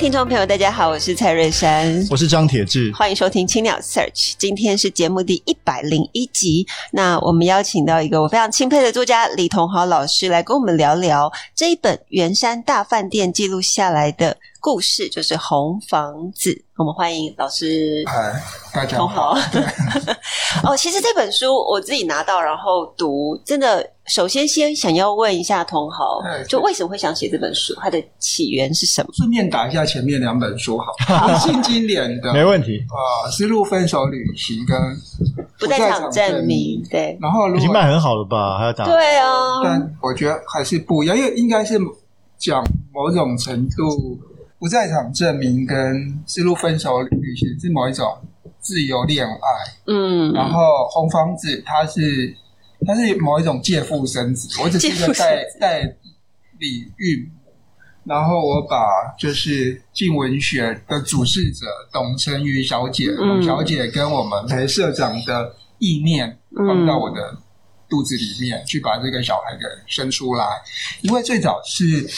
听众朋友，大家好，我是蔡瑞珊，我是张铁志，欢迎收听青鸟 Search。今天是节目第一百零一集，那我们邀请到一个我非常钦佩的作家李同豪老师来跟我们聊聊这一本圆山大饭店记录下来的故事，就是《红房子》。我们欢迎老师，嗨，大家好。哦，其实这本书我自己拿到然后读，真的，首先先想要问一下同豪，就为什么会想写这本书？它的起源是什么？顺便打一下前面两本书，好，新经典的，没问题啊，《丝路分手旅行》跟《不在场证明》对，然后已经卖很好了吧？还要打？对啊，但我觉得还是不一样，因为应该是讲某种程度。不在场证明跟丝路分手旅行是某一种自由恋爱，嗯，然后红房子它是它是某一种借腹生子，我只是一个代代理孕母，然后我把就是静文学的主事者董成瑜小姐，董小姐跟我们裴社长的意念放到我的肚子里面，去把这个小孩给生出来，因为最早是。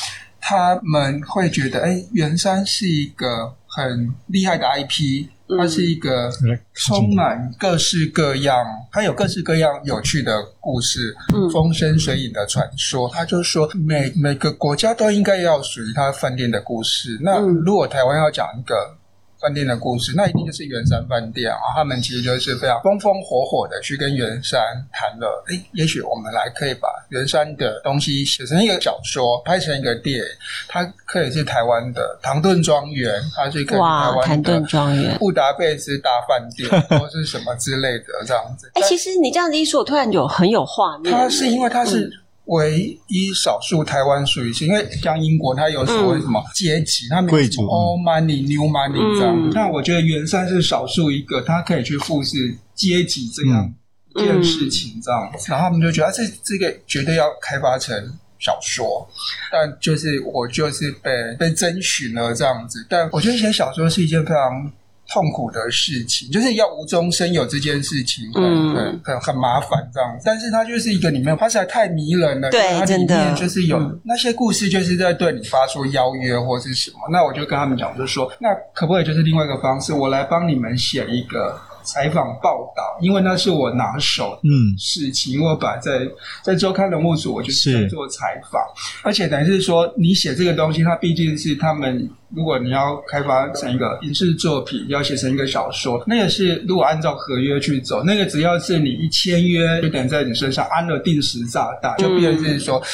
他们会觉得，哎，圆山是一个很厉害的 IP，它是一个充满各式各样，它有各式各样有趣的故事，风生水影的传说。他就说，每每个国家都应该要属于它饭店的故事。那如果台湾要讲一个。饭店的故事，那一定就是圆山饭店啊！他们其实就是非常风风火火的去跟圆山谈了。诶，也许我们来可以把圆山的东西写成一个小说，拍成一个电影。它可以是台湾的唐顿庄园，它是可以台湾的唐顿庄园、布达佩斯大饭店，或是什么之类的这样子。诶，其实你这样子一说，我突然有很有画面。它是因为它是。唯一少数台湾属于是，因为像英国，它有所谓什么阶级，它没有什么 old money new money 这样。那我觉得元山是少数一个，它可以去复制阶级这样一件事情这样子。然后他们就觉得这这个绝对要开发成小说，但就是我就是被被征询了这样子。但我觉得写小说是一件非常。痛苦的事情，就是要无中生有这件事情，嗯，很很很麻烦这样子。但是它就是一个里面，它实在太迷人了。对，它里面就是有那些故事，就是在对你发出邀约或是什么。那我就跟他们讲，就是说，那可不可以就是另外一个方式，我来帮你们写一个。采访报道，因为那是我拿手的事情。嗯、因为我本来在在周刊人物组，我就是在做采访，而且等于是说，你写这个东西，它毕竟是他们，如果你要开发成一个影视作品，要写成一个小说，那个是如果按照合约去走，那个只要是你一签约，就等于在你身上安了定时炸弹，就变成是说，嗯、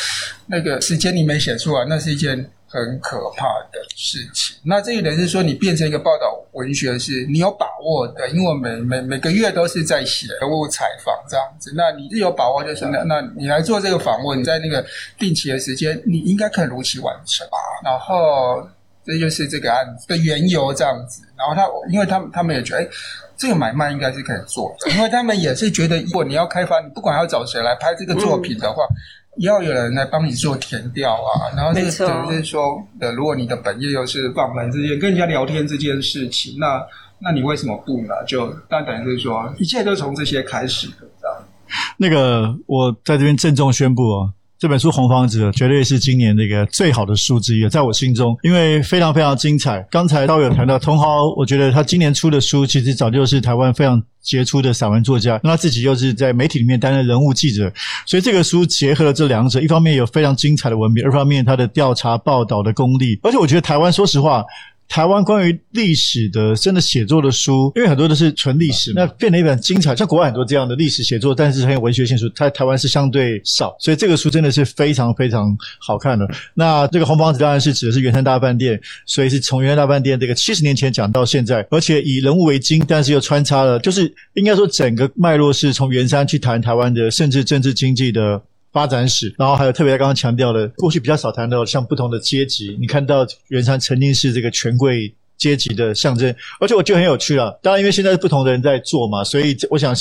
那个时间你没写出来，那是一件。很可怕的事情。那这个人是说，你变成一个报道文学，是你有把握的，因为每每每个月都是在写人物采访这样子。那你是有把握，就是那那你来做这个访问，在那个定期的时间，你应该可以如期完成吧。然后这就是这个案子的缘由这样子。然后他，因为他们他们也觉得，哎，这个买卖应该是可以做的，因为他们也是觉得，如果你要开发，你不管要找谁来拍这个作品的话。要有人来帮你做填调啊，然后这个等于是说，的，如果你的本业又是放门之间跟人家聊天这件事情，那那你为什么不呢？就那等于是说，一切都从这些开始的，这样。那个，我在这边郑重宣布哦。这本书《红房子》绝对是今年这个最好的书之一，在我心中，因为非常非常精彩。刚才都有谈到桐豪，我觉得他今年出的书其实早就是台湾非常杰出的散文作家，那他自己又是在媒体里面担任人物记者，所以这个书结合了这两者，一方面有非常精彩的文笔，二方面他的调查报道的功力，而且我觉得台湾，说实话。台湾关于历史的真的写作的书，因为很多都是纯历史，那变成一本精彩。像国外很多这样的历史写作，但是很有文学性书，在台湾是相对少，所以这个书真的是非常非常好看的。那这个红房子当然是指的是圆山大饭店，所以是从圆山大饭店这个七十年前讲到现在，而且以人物为经，但是又穿插了，就是应该说整个脉络是从圆山去谈台湾的，甚至政治经济的。发展史，然后还有特别刚刚强调的，过去比较少谈到像不同的阶级。你看到原山曾经是这个权贵阶级的象征。而且我觉得很有趣了，当然因为现在是不同的人在做嘛，所以我想。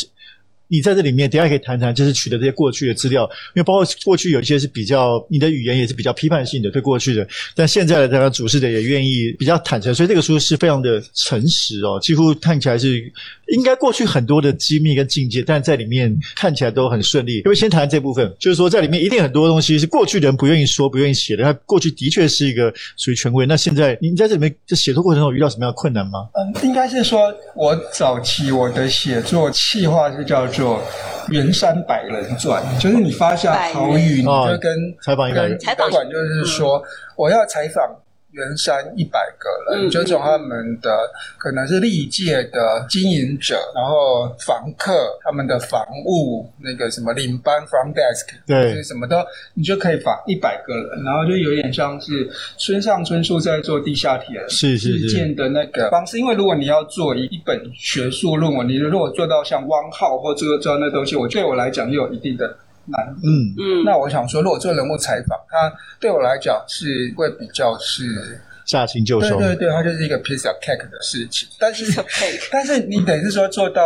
你在这里面，等下可以谈谈，就是取得这些过去的资料，因为包括过去有一些是比较，你的语言也是比较批判性的对过去的，但现在的这个主事的也愿意比较坦诚，所以这个书是非常的诚实哦，几乎看起来是应该过去很多的机密跟境界，但在里面看起来都很顺利。因为先谈这部分，就是说在里面一定很多东西是过去的人不愿意说、不愿意写的，他过去的确是一个属于权威。那现在你在这里面在写作过程中遇到什么样的困难吗？嗯，应该是说我早期我的写作计划是叫做《人山百人传》，就是你发下好语，你就跟采访一个采访馆，就是说我要采访。圆山一百个人，嗯、就从他们的可能是历届的经营者，然后房客，他们的房务那个什么领班 front desk，对，就是什么都，你就可以访一百个人，然后就有点像是村上春树在做地下铁事件的那个方式。因为如果你要做一一本学术论文，你如果做到像汪浩或做这样的东西，我对我来讲又有一定的。难，嗯嗯，那我想说，如果做人物采访，他对我来讲是会比较是下轻就熟，对对对，他就是一个 piece of cake 的事情。但是，但是你等于是说做到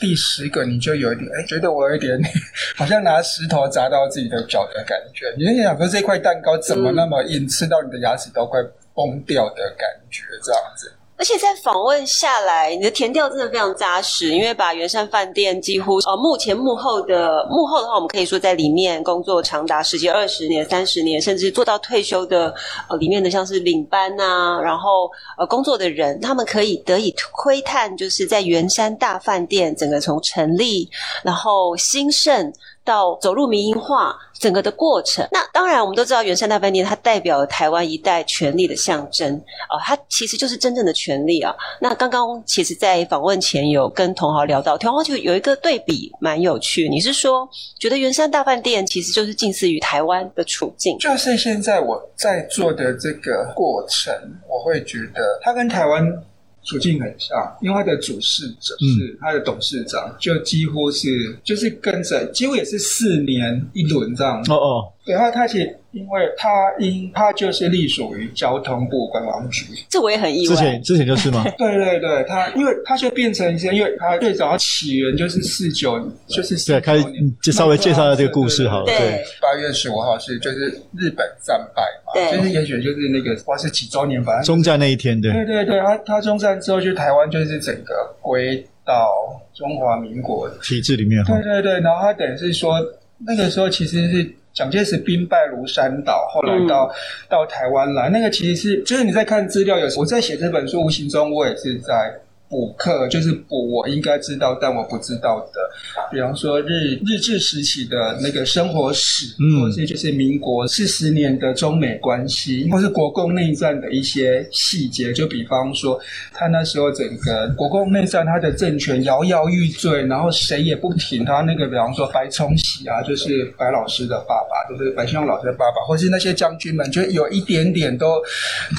第十个，你就有一点哎，觉得我有一点 好像拿石头砸到自己的脚的感觉。你就想说，这块蛋糕怎么那么硬，吃到你的牙齿都快崩掉的感觉，这样子。而且在访问下来，你的填调真的非常扎实，因为把圆山饭店几乎呃幕前幕后的幕后的话，我们可以说在里面工作长达十几二十年、三十年，甚至做到退休的呃里面的像是领班啊，然后呃工作的人，他们可以得以窥探，就是在圆山大饭店整个从成立然后兴盛。到走入民营化整个的过程，那当然我们都知道圆山大饭店它代表台湾一代权力的象征啊、它其实就是真正的权力啊。那刚刚其实，在访问前有跟同行聊到，同行就有一个对比蛮有趣，你是说觉得圆山大饭店其实就是近似于台湾的处境？就是现在我在做的这个过程，我会觉得它跟台湾。处境很像，因为他的主事者是他的董事长，嗯、就几乎是就是跟着，几乎也是四年一轮这样。哦哦，对，他他其实。因为他因他就是隶属于交通部观光局，这我也很意外。之前之前就是吗？对对对，他因为他就变成一些，因为他最早起源就是四九，就是四九年。对，开始就稍微介绍一下这个故事好了。对，八月十五号是就是日本战败嘛，就是也许就是那个不知道是几周年，反正终战那一天，对。对对对，他他中战之后，就台湾就是整个归到中华民国体制里面。对对对，然后他等于是说那个时候其实是。蒋介石兵败如山倒，后来到、嗯、到台湾来，那个其实是就是你在看资料，有时我在写这本书，无形中我也是在。补课就是补我应该知道但我不知道的，比方说日日治时期的那个生活史，嗯，或者就是民国四十年的中美关系，或是国共内战的一些细节。就比方说，他那时候整个国共内战，他的政权摇摇欲坠，然后谁也不挺他。那个比方说白崇禧啊，就是白老师的爸爸，就是白先勇老师的爸爸，或是那些将军们，就有一点点都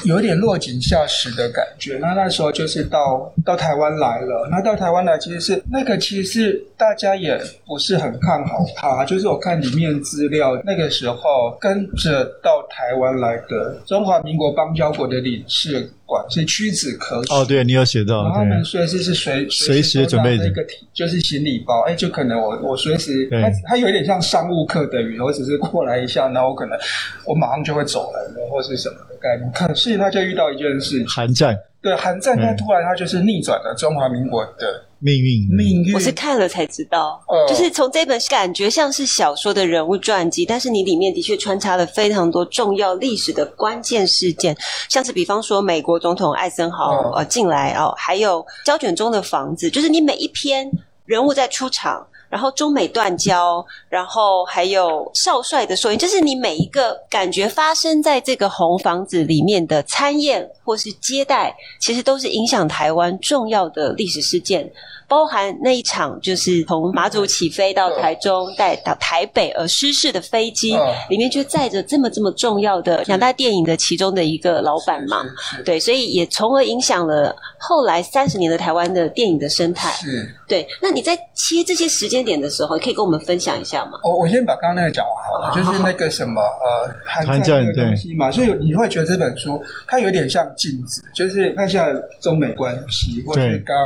有点落井下石的感觉。那那时候就是到到。台湾来了，那到台湾来其实是那个，其实是大家也不是很看好他。就是我看里面资料，那个时候跟着到台湾来的中华民国邦交国的领事馆是屈指可数。哦，对，你有写到，然后他们随时是随随时准备一个就是行李包，哎，就可能我我随时，他他有一点像商务客的语，我只是过来一下，然后我可能我马上就会走了，或是什么的概念。可是他就遇到一件事，寒战。对，韩战，它突然它就是逆转了中华民国的命运。命运，我是看了才知道，呃、就是从这本感觉像是小说的人物传记，但是你里面的确穿插了非常多重要历史的关键事件，像是比方说美国总统艾森豪呃进来哦，还有胶卷中的房子，就是你每一篇人物在出场。然后中美断交，然后还有少帅的说，就是你每一个感觉发生在这个红房子里面的参宴或是接待，其实都是影响台湾重要的历史事件。包含那一场，就是从马祖起飞到台中，带到台北而失事的飞机，里面就载着这么这么重要的两大电影的其中的一个老板嘛，对，所以也从而影响了后来三十年的台湾的电影的生态。是，对。那你在切这些时间间点的时候，可以跟我们分享一下吗？我我先把刚刚那个讲完好了，好就是那个什么呃，寒战的东西嘛，所以你会觉得这本书它有点像镜子，就是看一下中美关系，或是刚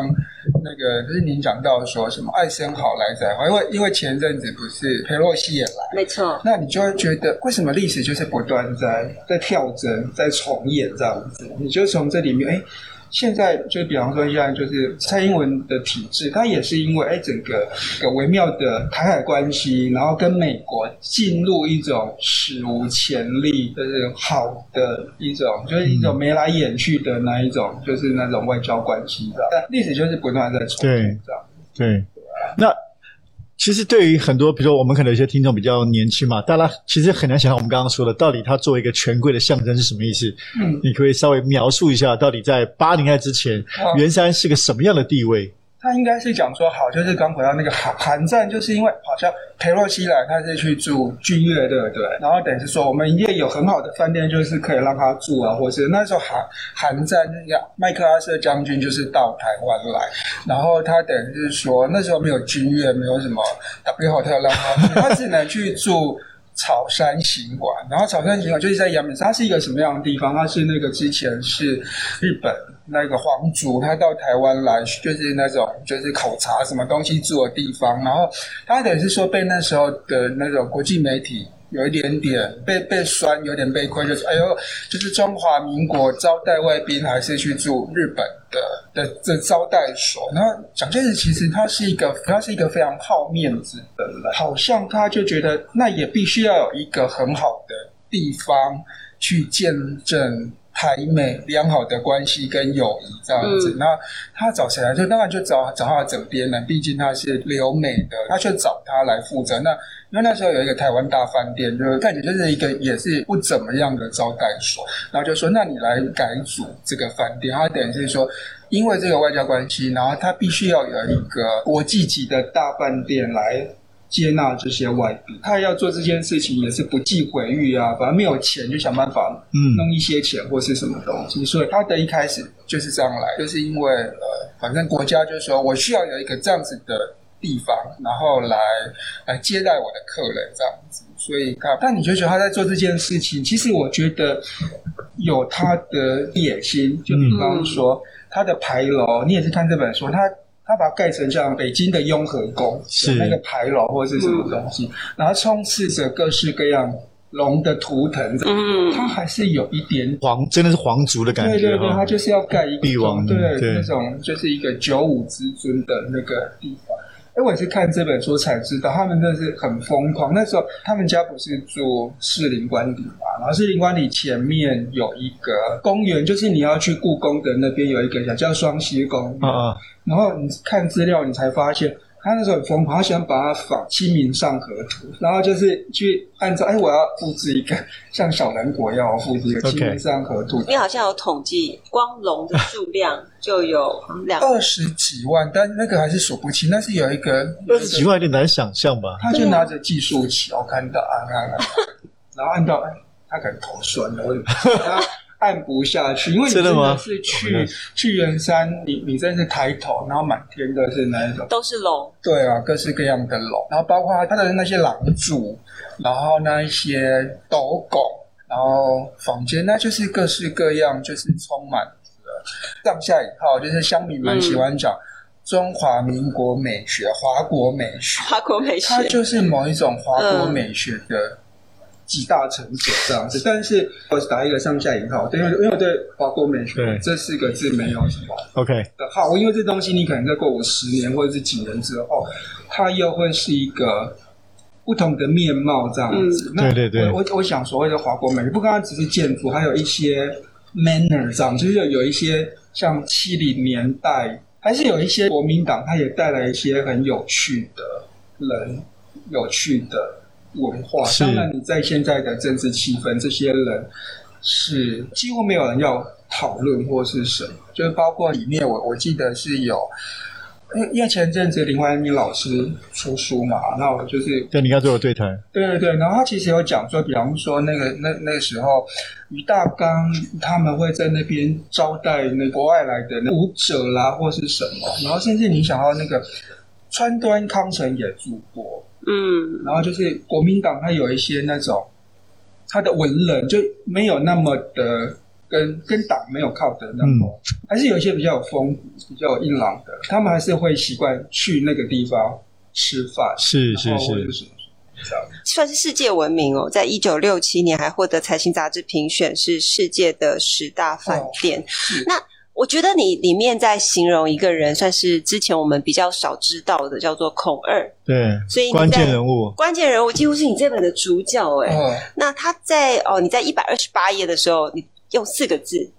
那个就是您讲到说什么艾森豪来在，因为因为前阵子不是裴洛西也来，没错，那你就会觉得为什么历史就是不断在在跳针，在重演这样子，你就从这里面哎。诶现在就比方说，现在就是蔡英文的体制，它也是因为哎，整个个微妙的台海关系，然后跟美国进入一种史无前例的这种好的一种，就是一种眉来眼去的那一种，就是那种外交关系的。但历史就是不断在重复这样。对，那。其实对于很多，比如说我们可能有些听众比较年轻嘛，大家其实很难想象我们刚刚说的，到底它作为一个权贵的象征是什么意思？嗯，你可，可以稍微描述一下，到底在八零代之前，袁山是个什么样的地位？他应该是讲说好，就是刚回到那个韩韩战，就是因为好像裴洛西来，他是去住君悦，对不对？然后等于是说，我们营业有很好的饭店，就是可以让他住啊，或是那时候韩韩战那个麦克阿瑟将军就是到台湾来，然后他等于是说那时候没有君悦，没有什么 W Hotel 让他住，他只能去住草山行馆。然后草山行馆就是在阳明山，它是一个什么样的地方？它是那个之前是日本。那个皇族他到台湾来，就是那种就是考察什么东西住的地方，然后他等于是说被那时候的那种国际媒体有一点点被被酸，有点被亏，就是哎呦，就是中华民国招待外宾还是去住日本的的的招待所。然后蒋介石其实他是一个他是一个非常好面子的人，好像他就觉得那也必须要有一个很好的地方去见证。台美良好的关系跟友谊这样子，那、嗯、他找谁来？就当然就找找他的枕边人，毕竟他是留美的，他就找他来负责。那因为那时候有一个台湾大饭店，就是感觉就是一个也是不怎么样的招待所，然后就说那你来改组这个饭店，他等于是说，因为这个外交关系，然后他必须要有一个国际级的大饭店来。接纳这些外币，他要做这件事情也是不计毁誉啊，反正没有钱就想办法弄一些钱或是什么东西，所以他的一开始就是这样来，就是因为呃，反正国家就是说我需要有一个这样子的地方，然后来来接待我的客人这样子，所以，但你就觉得他在做这件事情，其实我觉得有他的野心，就比方说他的牌楼，你也是看这本书，他。他把它盖成像北京的雍和宫是那个牌楼或者是什么东西，然后充斥着各式各样龙的图腾，嗯，它还是有一点皇，真的是皇族的感觉。对对对，它就是要盖一个帝王，对那种就是一个九五之尊的那个地方。哎，我也是看这本书才知道，他们真的是很疯狂。那时候他们家不是住士林官邸嘛，然后士林官邸前面有一个公园，就是你要去故宫的那边有一个叫叫双溪公园。啊啊然后你看资料，你才发现他那时候很疯狂，他喜欢把它仿《清明上河图》，然后就是去按照，哎，我要复制一个像小人国一样，我复制一个《清明上河图》。你好像有统计，光龙的数量就有两二十几万，但那个还是数不清。但是有一个二十几万有点难想象吧？他就拿着计数器，我看到按按按，然后按到，哎，他可能头酸了，我怎么？按不下去，因为你真的是去去圆山，你你真是抬头，然后满天都是那一种，都是龙。对啊，各式各样的龙，然后包括它的那些廊柱，然后那一些斗拱，然后房间，那就是各式各样，就是充满了上下以后，就是乡民们喜欢讲中华民国美学、华国美学、华国美学，它就是某一种华国美学的。嗯集大成者这样子，但是我打一个上下引号，对，因为因为我对华国美学这四个字没有什么 OK 的号，因为这东西你可能再过五十年或者是几年之后，它又会是一个不同的面貌这样子。嗯、对对对，我我想所谓的华国美学，不光只是建筑，还有一些 manner 这样，就是有一些像七零年代，还是有一些国民党，它也带来一些很有趣的人，有趣的。文化，当然你在现在的政治气氛，这些人是几乎没有人要讨论或是什么，就是包括里面我我记得是有，因为前阵子林怀民老师出书嘛，那我就是对你刚做的对谈，对对对，然后他其实有讲说，比方说那个那那个时候于大刚他们会在那边招待那国外来的舞者啦或是什么，然后甚至你想要那个。川端康成也住过，嗯，然后就是国民党，他有一些那种他的文人就没有那么的跟跟党没有靠得那么，嗯、还是有一些比较有风骨、比较有硬朗的，他们还是会习惯去那个地方吃饭，是是是。算是世界闻名哦，在一九六七年还获得财经杂志评选是世界的十大饭店。哦、那我觉得你里面在形容一个人，算是之前我们比较少知道的，叫做孔二。对，所以关键人物，关键人物几乎是你这本的主角哎。哦、那他在哦，你在一百二十八页的时候，你用四个字。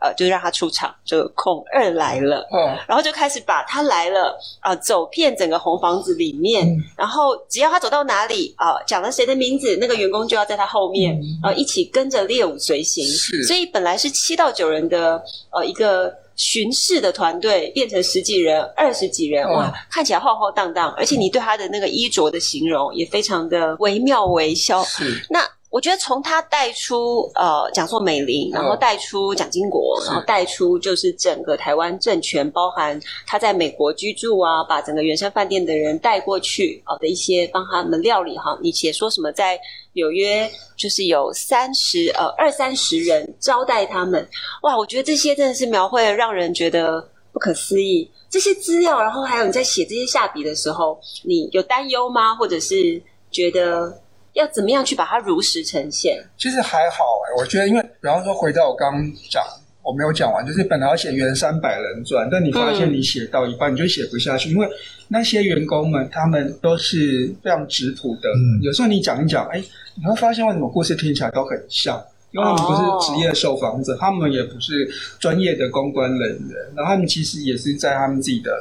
呃，就让他出场，就孔二来了，嗯，然后就开始把他来了啊、呃，走遍整个红房子里面，嗯、然后只要他走到哪里啊、呃，讲了谁的名字，那个员工就要在他后面，嗯、呃，一起跟着猎舞随行，是，所以本来是七到九人的呃一个巡视的团队，变成十几人、二十几人，哇，嗯、看起来浩浩荡荡，而且你对他的那个衣着的形容也非常的惟妙惟肖，那。我觉得从他带出呃讲硕美龄，然后带出蒋经国，然后带出就是整个台湾政权，包含他在美国居住啊，把整个圆山饭店的人带过去啊的一些帮他们料理哈。你写说什么在纽约就是有三十呃二三十人招待他们，哇！我觉得这些真的是描绘了让人觉得不可思议。这些资料，然后还有你在写这些下笔的时候，你有担忧吗？或者是觉得？要怎么样去把它如实呈现？其实还好哎、欸，我觉得，因为比方说回到我刚刚讲，我没有讲完，就是本来要写圆三百人传，但你发现你写到一半你就写不下去，嗯、因为那些员工们他们都是非常质朴的，嗯、有时候你讲一讲，哎，你会发现为什么故事听起来都很像，因为他们不是职业受访者，哦、他们也不是专业的公关人员，然后他们其实也是在他们自己的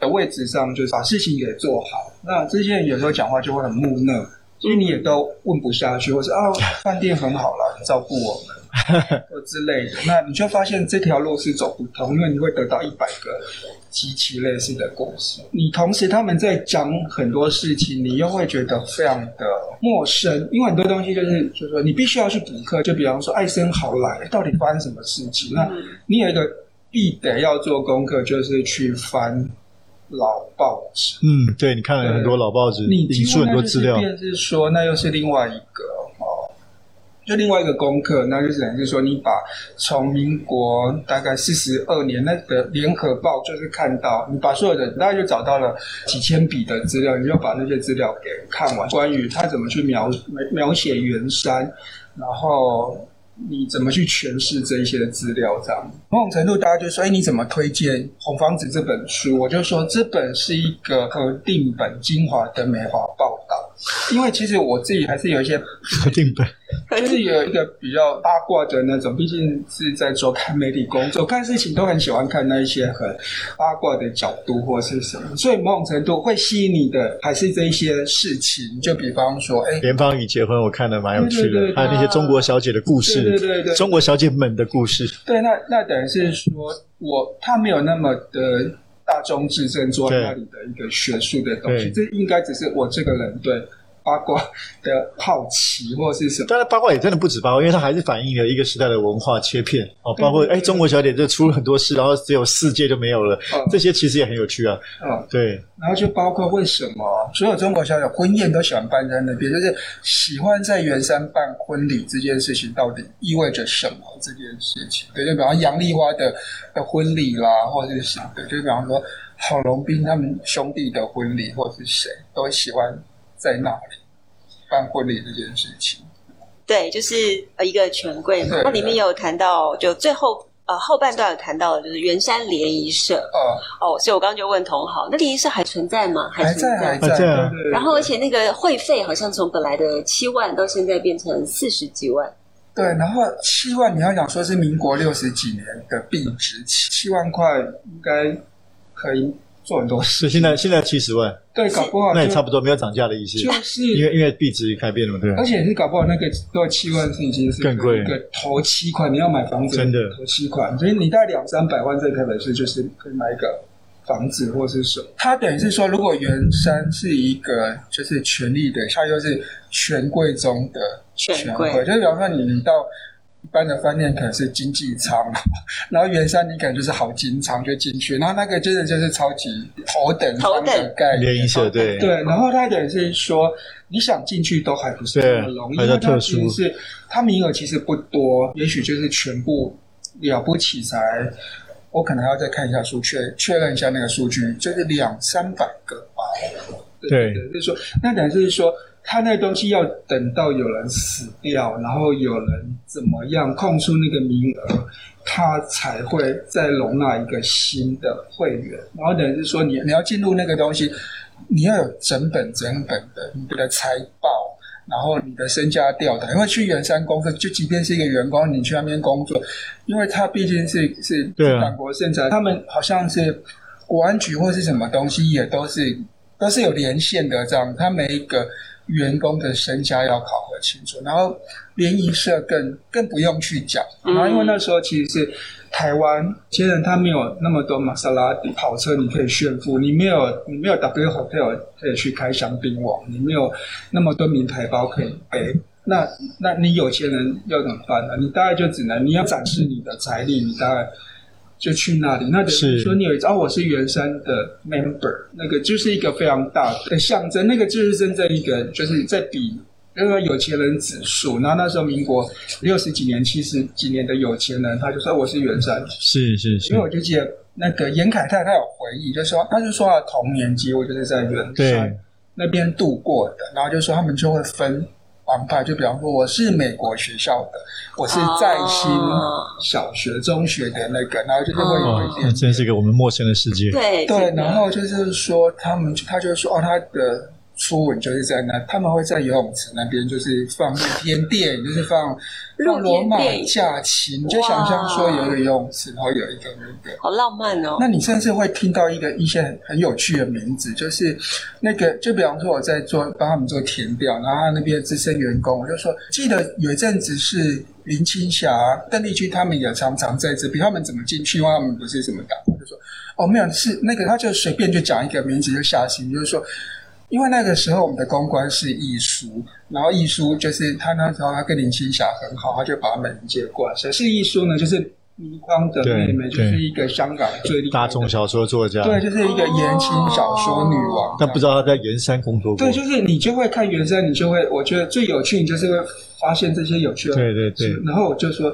的位置上，就是把事情给做好。那这些人有时候讲话就会很木讷。所以你也都问不下去，或者啊，饭店很好啦，照顾我们，或之类的，那你就发现这条路是走不通，因为你会得到一百个极其类似的故事。你同时他们在讲很多事情，你又会觉得非常的陌生，因为很多东西就是就是说你必须要去补课。就比方说艾森豪来到底发生什么事情？那你有一个必得要做功课，就是去翻。老报纸，嗯，对，你看了很多老报纸，你引述很多资料，便是说，那又是另外一个哦，就另外一个功课，那就是等于是说，你把从民国大概四十二年那个联合报，就是看到你把所有的，大概就找到了几千笔的资料，你就把那些资料给看完，关于他怎么去描描写圆山，然后。你怎么去诠释这一些的资料？这样某种程度，大家就说：“哎，你怎么推荐《红房子》这本书？”我就说：“这本是一个和定本精华的美华报。”因为其实我自己还是有一些核定的。就是有一个比较八卦的那种，毕竟是在做看媒体工作，看事情都很喜欢看那一些很八卦的角度或是什么，所以某种程度会吸引你的还是这一些事情。就比方说，哎，连芳宇结婚，我看的蛮有趣的，还有那些中国小姐的故事，对对对对，中国小姐们的故事。对，那那等于是说我他没有那么的大众至正坐在那里的一个学术的东西，这应该只是我这个人对。八卦的好奇或是什么？当然，八卦也真的不止八卦，因为它还是反映了一个时代的文化切片哦。包括哎，中国小姐就出了很多事，然后只有世界就没有了。嗯、这些其实也很有趣啊。嗯，对。然后就包括为什么所有中国小姐婚宴都喜欢办在那边，就是喜欢在圆山办婚礼这件事情到底意味着什么？这件事情，对，就比方杨丽花的的婚礼啦，或者是什么？对，就比方说郝龙斌他们兄弟的婚礼，或者是谁都喜欢在那里。办婚礼这件事情，对，就是呃一个权贵嘛。那里面有谈到，就最后呃后半段有谈到的，就是圆山联谊社。哦哦，所以我刚刚就问同好，那联谊社还存在吗？还存在，还在。然后而且那个会费好像从本来的七万到现在变成四十几万。对，然后七万你要讲说是民国六十几年的币值，七七万块应该可以。做很多。事，现在现在七十万，对，搞不好那也差不多没有涨价的意思，就是因为因为币值改变了嘛，对。而且是搞不好那个都要七万是已经是更贵，一个头七款，你要买房子真的头七款，所以你大概两三百万在台北市就是可以买一个房子或是什么。它等于是说，如果原山是一个就是权力的，它又是权贵中的权贵，就是比方说你你到一般的饭店可能是经济舱，然后圆山你可能就是好金舱就进去，然后那个真的就是超级头等舱的概念，对。对，然后它等于是说你想进去都还不是那么容易，因为它其实是它名额其实不多，也许就是全部了不起才，我可能还要再看一下数确确认一下那个数据，就是两三百个吧，对对，对，就是说那等于是说。他那东西要等到有人死掉，然后有人怎么样空出那个名额，他才会再容纳一个新的会员。然后等于是说你，你要进入那个东西，你要有整本整本的你的财报，然后你的身家调的。因为去圆山公司，就即便是一个员工，你去那边工作，因为他毕竟是是党国圣财，他们好像是国安局或是什么东西，也都是都是有连线的。这样，他每一个。员工的身家要考核清楚，然后联谊社更更不用去讲，然后因为那时候其实是台湾，其实他没有那么多玛莎拉蒂跑车你可以炫富，你没有你没有 W Hotel 可以去开香槟网，你没有那么多名牌包可以背，那那你有钱人要怎么办呢？你大概就只能你要展示你的财力，你大概。就去那里，那等于说你有一张，哦，我是圆山的 member，那个就是一个非常大的象征，那个就是真正一个就是在比那个有钱人指数。然后那时候民国六十几年、七十几年的有钱人，他就说我是圆山，是是是。因为我就记得那个严凯泰他有回忆，就说他就说他童年几乎就是在圆山那边度过的，然后就说他们就会分。帮派就比方说，我是美国学校的，我是在新小学、oh. 中学的那个，然后就是会有一点，那、oh. 真是一个我们陌生的世界。对对，然后就是说，他们他就说，哦，他的。初吻就是在那，他们会在游泳池那边，就是放露天电影，就是放放罗马假期，你就想象说有一个游泳池，然后有一个那个，好浪漫哦。那你甚至会听到一个一些很很有趣的名字，就是那个，就比方说我在做帮他们做填调，然后他那边资深员工，我就说，记得有一阵子是林青霞、邓丽君他们也常常在这边，他们怎么进去？因为他们不是什么党，就说哦，没有，是那个，他就随便就讲一个名字就下心，就是说。因为那个时候我们的公关是易舒，然后易舒就是他那时候他跟林青霞很好，他就把他们迎接过来。谁是易舒呢？就是倪匡的妹妹，就是一个香港最厉害大众小说作家，对，就是一个言情小说女王。但不知道他在圆山工作过。对，就是你就会看圆山，你就会我觉得最有趣，你就是会发现这些有趣的。对对对。然后我就说，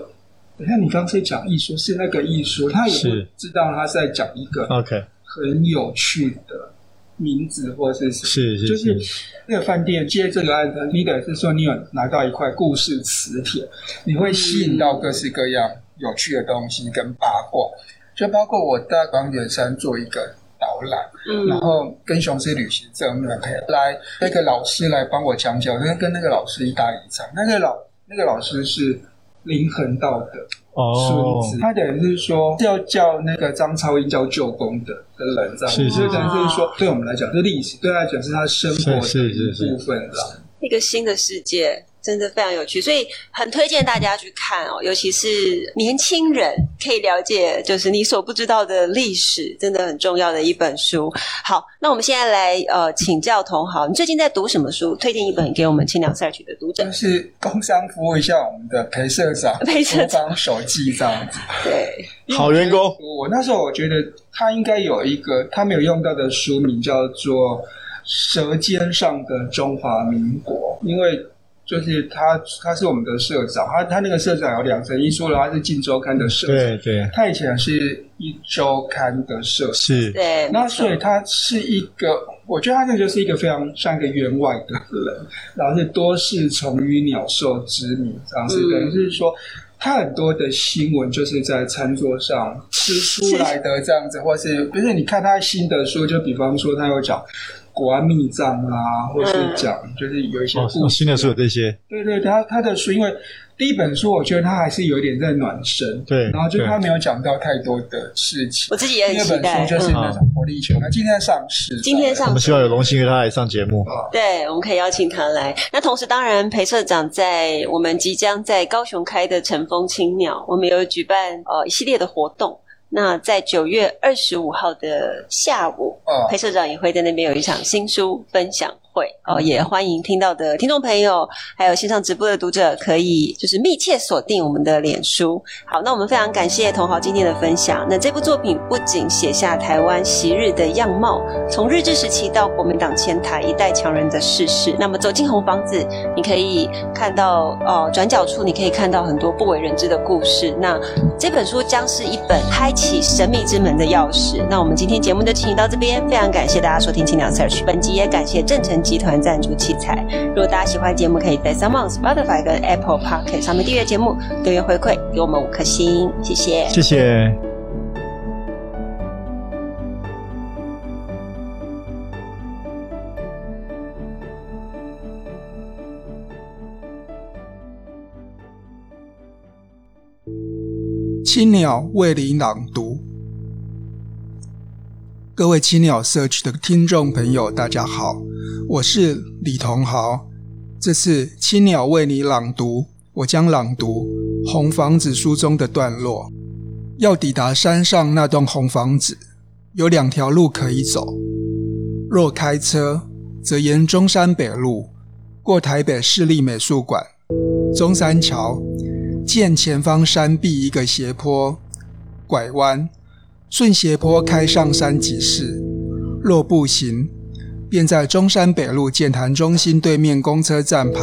等下你刚才讲易舒是那个易舒，他也不知道他是在讲一个 OK 很有趣的。名字或者是什么，是是是，就是那个饭店接这个案子，你得是说你有拿到一块故事磁铁，你会吸引到各式各样有趣的东西跟八卦，就包括我在广远山做一个导览，嗯，然后跟雄狮旅行社们来那个老师来帮我讲解，我跟跟那个老师一搭一唱，那个老那个老师是林恒道的。哦，孙子，他等于是说要叫那个张超英叫舅公的的人，这样，是是是，就等于就是说，对我们来讲，是历史对他来讲是他生活的一部分，一个新的世界。真的非常有趣，所以很推荐大家去看哦，尤其是年轻人可以了解，就是你所不知道的历史，真的很重要的一本书。好，那我们现在来呃请教同行，你最近在读什么书？推荐一本给我们青鸟 Search 的读者。就是工商服务一下我们的裴社长，裴社长手记这样子。对，好员工。我那时候我觉得他应该有一个他没有用到的书名，叫做《舌尖上的中华民国》，因为。就是他，他是我们的社长，他他那个社长有两层，一说的他是《晋周刊》的社长，对对，他以前是一周刊的社长，是，对，那所以他是一个，我觉得他这就是一个非常像一个员外的人，然后是多事从于鸟兽之名，这样子，等于、嗯、是说他很多的新闻就是在餐桌上吃出来的这样子，或是不是？你看他新的书，就比方说他有讲。国安密账啊，或是讲，就是有一些故事、哦、新的书有这些。对对，他他的书，因为第一本书，我觉得他还是有一点在暖身。对，然后就他没有讲到太多的事情。我自己也很期待。第二本书就是那种活力球，那、嗯、今天上市。今天上市。我们希望有荣幸跟他来上节目。对，我们可以邀请他来。那同时，当然裴社长在我们即将在高雄开的晨风青鸟，我们有举办呃一系列的活动。那在九月二十五号的下午，裴、哦、社长也会在那边有一场新书分享会哦，也欢迎听到的听众朋友，还有线上直播的读者，可以就是密切锁定我们的脸书。好，那我们非常感谢同豪今天的分享。那这部作品不仅写下台湾昔日的样貌，从日治时期到国民党迁台一代强人的逝世。那么走进红房子，你可以看到哦，转角处你可以看到很多不为人知的故事。那这本书将是一本开启神秘之门的钥匙。那我们今天节目就进行到这边，非常感谢大家收听清凉 Search。本集也感谢郑成集团赞助器材。如果大家喜欢节目，可以在 SoundOn、Spotify 跟 Apple Podcast 上面订阅节目，留言回馈给我们五颗星，谢谢，谢谢。青鸟为你朗读，各位青鸟 Search 的听众朋友，大家好，我是李同豪。这次青鸟为你朗读，我将朗读《红房子》书中的段落。要抵达山上那栋红房子，有两条路可以走。若开车，则沿中山北路过台北市立美术馆、中山桥。见前方山壁一个斜坡，拐弯，顺斜坡开上山即是。若步行，便在中山北路健谈中心对面公车站牌，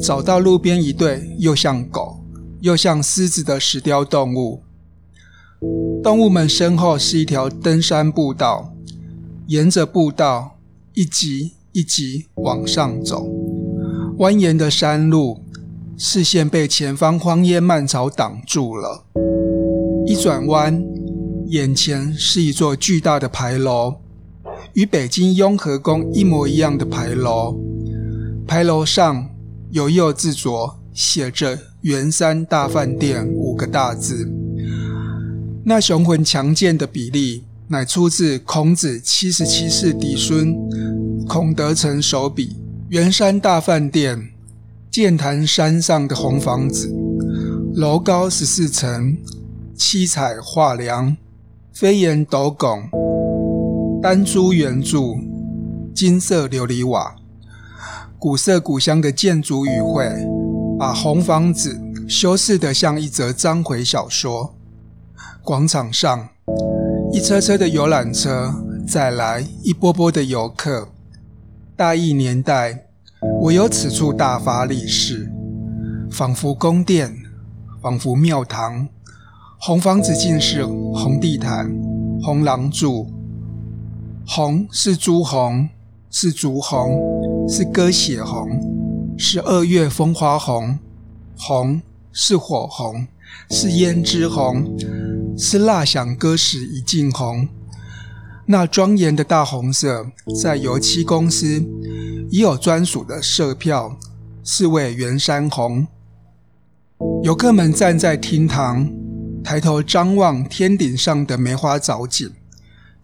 找到路边一对又像狗又像狮子的石雕动物。动物们身后是一条登山步道，沿着步道一级一级往上走，蜿蜒的山路。视线被前方荒烟蔓草挡住了。一转弯，眼前是一座巨大的牌楼，与北京雍和宫一模一样的牌楼。牌楼上有右制作写着“圆山大饭店”五个大字。那雄浑强健的比例，乃出自孔子七十七世嫡孙孔德成手笔“圆山大饭店”。剑潭山上的红房子，楼高十四层，七彩画梁，飞檐斗拱，丹珠圆柱，金色琉璃瓦，古色古香的建筑语汇，把红房子修饰得像一则章回小说。广场上，一车车的游览车载来一波波的游客。大义年代。唯有此处大发利市，仿佛宫殿，仿佛庙堂。红房子尽是红地毯、红廊柱，红是朱红，是竹红，是鸽血红，是二月风花红。红是火红，是胭脂红，是蜡响歌时一径红。那庄严的大红色，在油漆公司。已有专属的色票，是为圆山红。游客们站在厅堂，抬头张望天顶上的梅花藻井，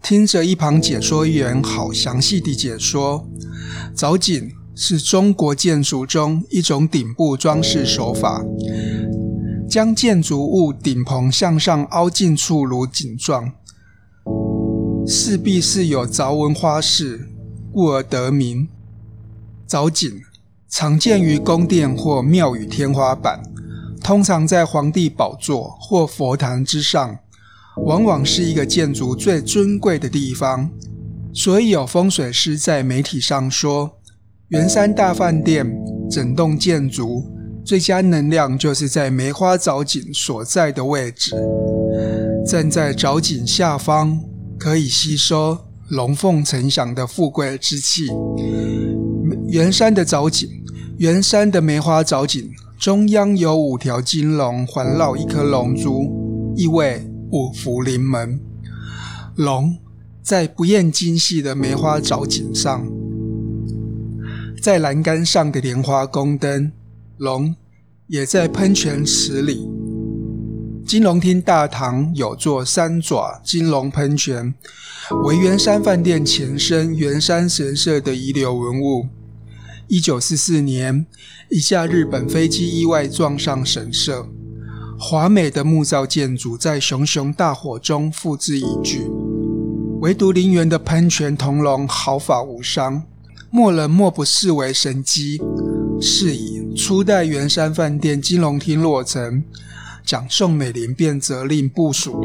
听着一旁解说员好详细地解说。藻井是中国建筑中一种顶部装饰手法，将建筑物顶棚向上凹进处如井状，势必是有凿纹花式，故而得名。藻井常见于宫殿或庙宇天花板，通常在皇帝宝座或佛坛之上，往往是一个建筑最尊贵的地方。所以有风水师在媒体上说，圆山大饭店整栋建筑最佳能量就是在梅花藻井所在的位置。站在藻井下方，可以吸收龙凤呈祥的富贵之气。圆山的藻井，圆山的梅花藻井中央有五条金龙环绕一颗龙珠，意味五福临门。龙在不厌精细的梅花藻井上，在栏杆上的莲花宫灯，龙也在喷泉池里。金龙厅大堂有座三爪金龙喷泉，为圆山饭店前身圆山神社的遗留文物。一九四四年，一架日本飞机意外撞上神社，华美的木造建筑在熊熊大火中付之一炬，唯独陵园的喷泉铜龙毫发无伤。莫人莫不视为神机。是以初代圆山饭店金龙厅落成，蒋宋美龄便责令部署。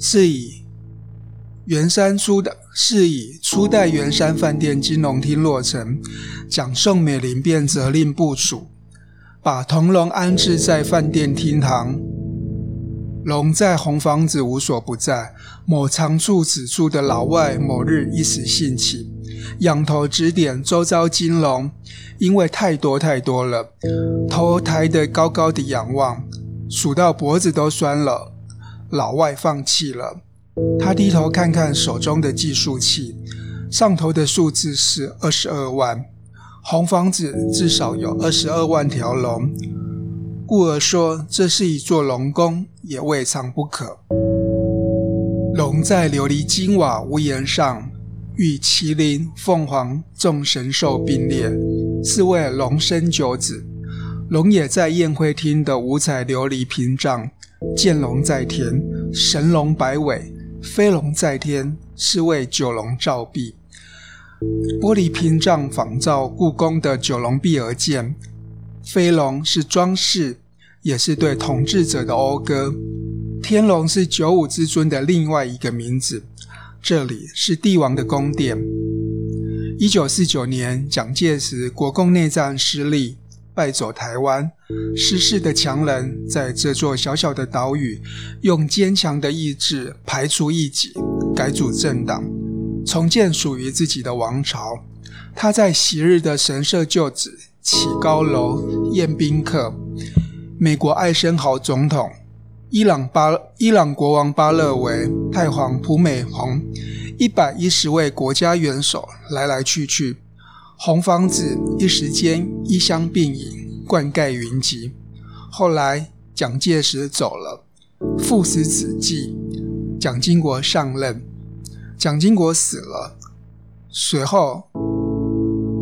是以圆山初的，是以初代圆山饭店金龙厅落成，蒋宋美龄便责令部署，把铜龙安置在饭店厅堂。龙在红房子无所不在。某常处此处的老外某日一时兴起，仰头指点周遭金龙，因为太多太多了，头抬得高高的仰望，数到脖子都酸了。老外放弃了，他低头看看手中的计数器，上头的数字是二十二万，红房子至少有二十二万条龙。故而说，这是一座龙宫，也未尝不可。龙在琉璃金瓦屋檐上，与麒麟、凤凰众神兽并列，是为龙生九子。龙也在宴会厅的五彩琉璃屏障，见龙在天，神龙摆尾；飞龙在天，是为九龙照壁。玻璃屏障仿照故宫的九龙壁而建。飞龙是装饰，也是对统治者的讴歌。天龙是九五之尊的另外一个名字。这里是帝王的宫殿。一九四九年，蒋介石国共内战失利，败走台湾。失势的强人在这座小小的岛屿，用坚强的意志排除异己，改组政党，重建属于自己的王朝。他在昔日的神社旧址。起高楼宴宾客，美国艾森豪总统、伊朗巴伊朗国王巴勒维、太皇普美弘，一百一十位国家元首来来去去，红房子一时间衣香鬓影，冠盖云集。后来蒋介石走了，父死子继，蒋经国上任，蒋经国死了，随后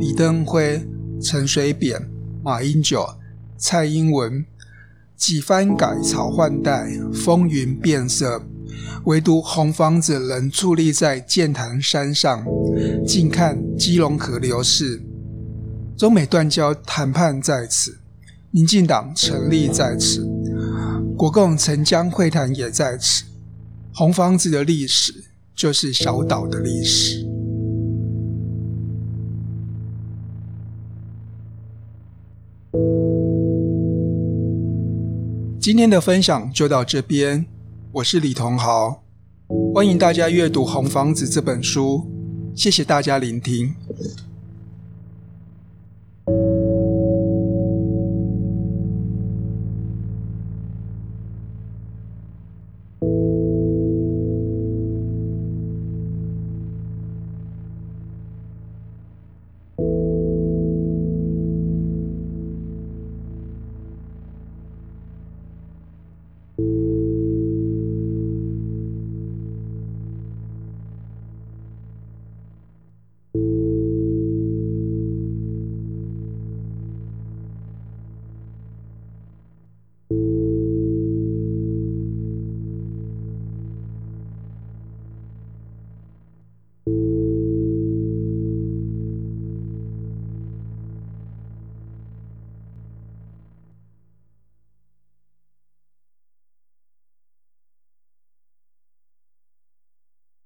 李登辉。陈水扁、马英九、蔡英文几番改朝换代，风云变色，唯独红房子仍矗立在剑潭山上，静看基隆河流逝。中美断交谈判在此，民进党成立在此，国共陈江会谈也在此。红房子的历史，就是小岛的历史。今天的分享就到这边，我是李同豪，欢迎大家阅读《红房子》这本书，谢谢大家聆听。